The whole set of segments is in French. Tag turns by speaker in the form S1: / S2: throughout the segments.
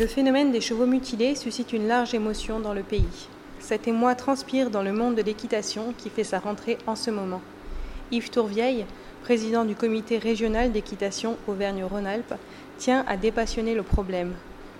S1: Le phénomène des chevaux mutilés suscite une large émotion dans le pays. Cet émoi transpire dans le monde de l'équitation qui fait sa rentrée en ce moment. Yves Tourvieille, président du comité régional d'équitation Auvergne-Rhône-Alpes, tient à dépassionner le problème.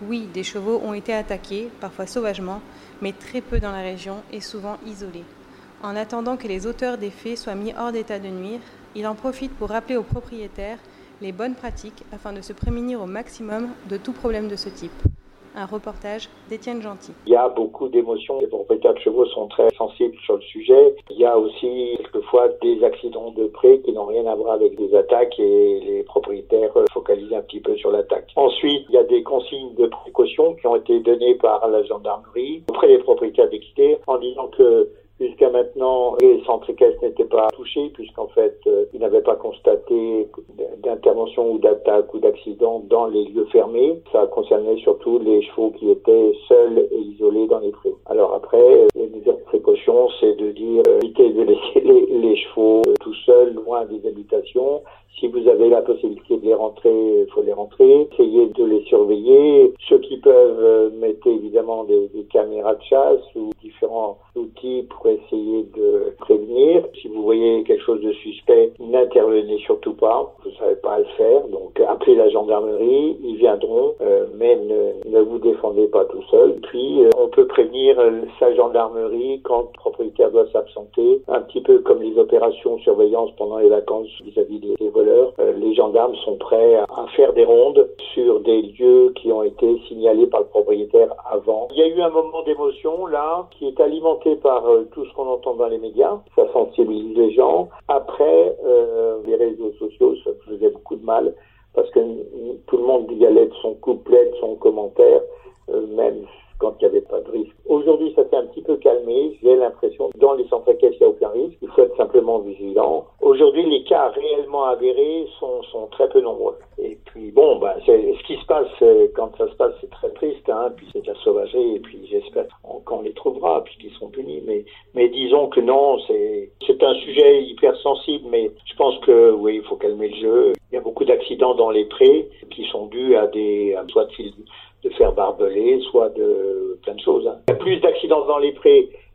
S1: Oui, des chevaux ont été attaqués, parfois sauvagement, mais très peu dans la région et souvent isolés. En attendant que les auteurs des faits soient mis hors d'état de nuire, il en profite pour rappeler aux propriétaires les bonnes pratiques afin de se prémunir au maximum de tout problème de ce type. Un reportage d'Étienne Gentil.
S2: Il y a beaucoup d'émotions. Les propriétaires de chevaux sont très sensibles sur le sujet. Il y a aussi quelquefois des accidents de près qui n'ont rien à voir avec des attaques et les propriétaires focalisent un petit peu sur l'attaque. Ensuite, il y a des consignes de précaution qui ont été données par la gendarmerie auprès des propriétaires d'équité en disant que maintenant, les centres équestres n'étaient pas touchés puisqu'en fait, euh, ils n'avaient pas constaté d'intervention ou d'attaque ou d'accident dans les lieux fermés. Ça concernait surtout les chevaux qui étaient seuls et isolés dans les prés. Alors après, euh, les mesures de c'est de dire euh, évitez de laisser les, les chevaux euh, tout seuls, loin des habitations. Si vous avez la possibilité de les rentrer, il faut les rentrer. Essayez de les surveiller. Ceux qui peuvent, euh, mettez évidemment des, des caméras de chasse ou différents outils pour essayer de prévenir. Si vous voyez quelque chose de suspect, n'intervenez surtout pas. Vous ne savez pas le faire. Donc appelez la gendarmerie, ils viendront, euh, mais ne, ne, vous défendez pas tout seul. Puis euh, on peut prévenir sa gendarmerie quand le propriétaire doit s'absenter, un petit peu comme les surveillance pendant les vacances vis-à-vis des, voleurs. Euh, les gendarmes sont prêts à faire des rondes sur des lieux qui ont été signalés par le propriétaire avant. Il y a eu un moment d'émotion là qui est alimenté par euh, tout ce qu'on entend dans les médias. Ça sensibilise les gens. Après, euh, les réseaux sociaux, ça faisait beaucoup de mal parce que tout le monde y allait de son couplet, de son commentaire, même quand il n'y avait pas de risque. Aujourd'hui, ça s'est un petit peu calmé. J'ai l'impression dans les centres équestres, il n'y a aucun risque. Il faut être simplement vigilant. Aujourd'hui, les cas réellement avérés sont, très peu nombreux. Et puis, bon, bah, ce qui se passe, quand ça se passe, c'est très triste. Hein, puis c'est de la. Et puis, j'espère qu'on les trouvera, puis qu'ils seront punis. Mais, disons que non, c'est un sujet hyper sensible. Mais je pense que, oui, il faut calmer le jeu. Il y a beaucoup d'accidents dans les prés qui sont dus à des, soit de de faire barbeler, soit de plein de choses. Hein. Il y a plus d'accidents dans les prés